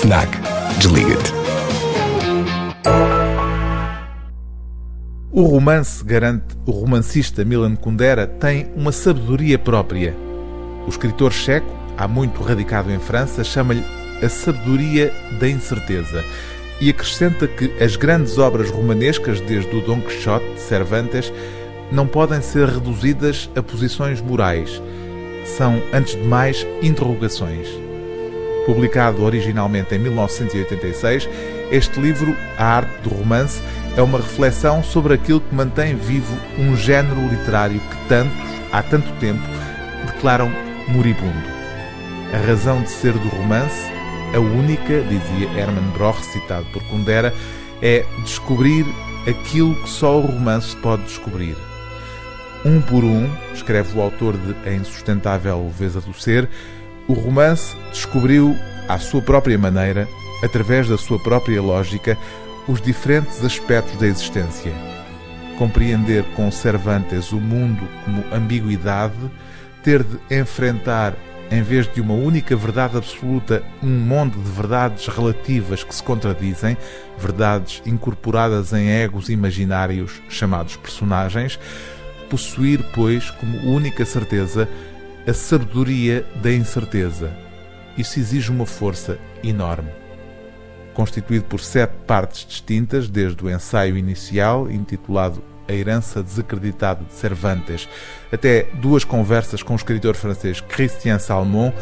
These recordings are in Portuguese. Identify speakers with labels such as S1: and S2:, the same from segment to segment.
S1: FNAC. Desliga-te.
S2: O romance, garante o romancista Milan Kundera, tem uma sabedoria própria. O escritor checo, há muito radicado em França, chama-lhe a sabedoria da incerteza e acrescenta que as grandes obras romanescas, desde o Dom Quixote de Cervantes, não podem ser reduzidas a posições morais. São, antes de mais, interrogações. Publicado originalmente em 1986, este livro, A Arte do Romance, é uma reflexão sobre aquilo que mantém vivo um género literário que tantos, há tanto tempo, declaram moribundo. A razão de ser do romance, a única, dizia Hermann Broch, citado por Kundera, é descobrir aquilo que só o romance pode descobrir. Um por um, escreve o autor de A Insustentável Leveza do Ser, o romance descobriu, à sua própria maneira, através da sua própria lógica, os diferentes aspectos da existência. Compreender com Cervantes o mundo como ambiguidade, ter de enfrentar, em vez de uma única verdade absoluta, um monte de verdades relativas que se contradizem, verdades incorporadas em egos imaginários chamados personagens, possuir, pois, como única certeza a sabedoria da incerteza. Isso exige uma força enorme. Constituído por sete partes distintas, desde o ensaio inicial, intitulado A Herança Desacreditada de Cervantes, até duas conversas com o escritor francês Christian Salmon,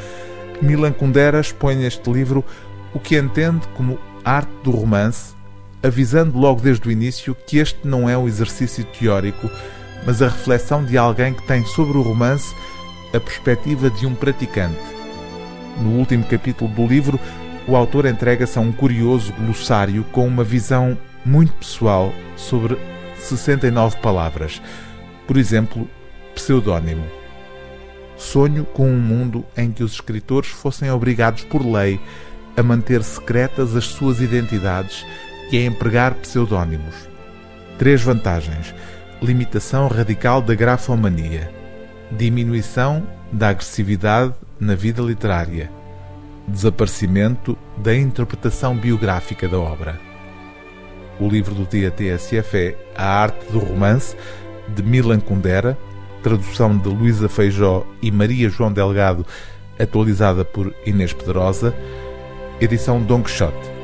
S2: Milan Kundera expõe neste livro o que entende como arte do romance, avisando logo desde o início que este não é um exercício teórico, mas a reflexão de alguém que tem sobre o romance a perspectiva de um praticante. No último capítulo do livro, o autor entrega-se a um curioso glossário com uma visão muito pessoal sobre 69 palavras. Por exemplo, pseudónimo. Sonho com um mundo em que os escritores fossem obrigados por lei a manter secretas as suas identidades e a empregar pseudónimos. Três vantagens: limitação radical da grafomania, diminuição da agressividade na vida literária, desaparecimento da interpretação biográfica da obra. O livro do dia TSF é A Arte do Romance, de Milan Kundera, tradução de Luísa Feijó e Maria João Delgado, atualizada por Inês Pedrosa, edição Don Quixote.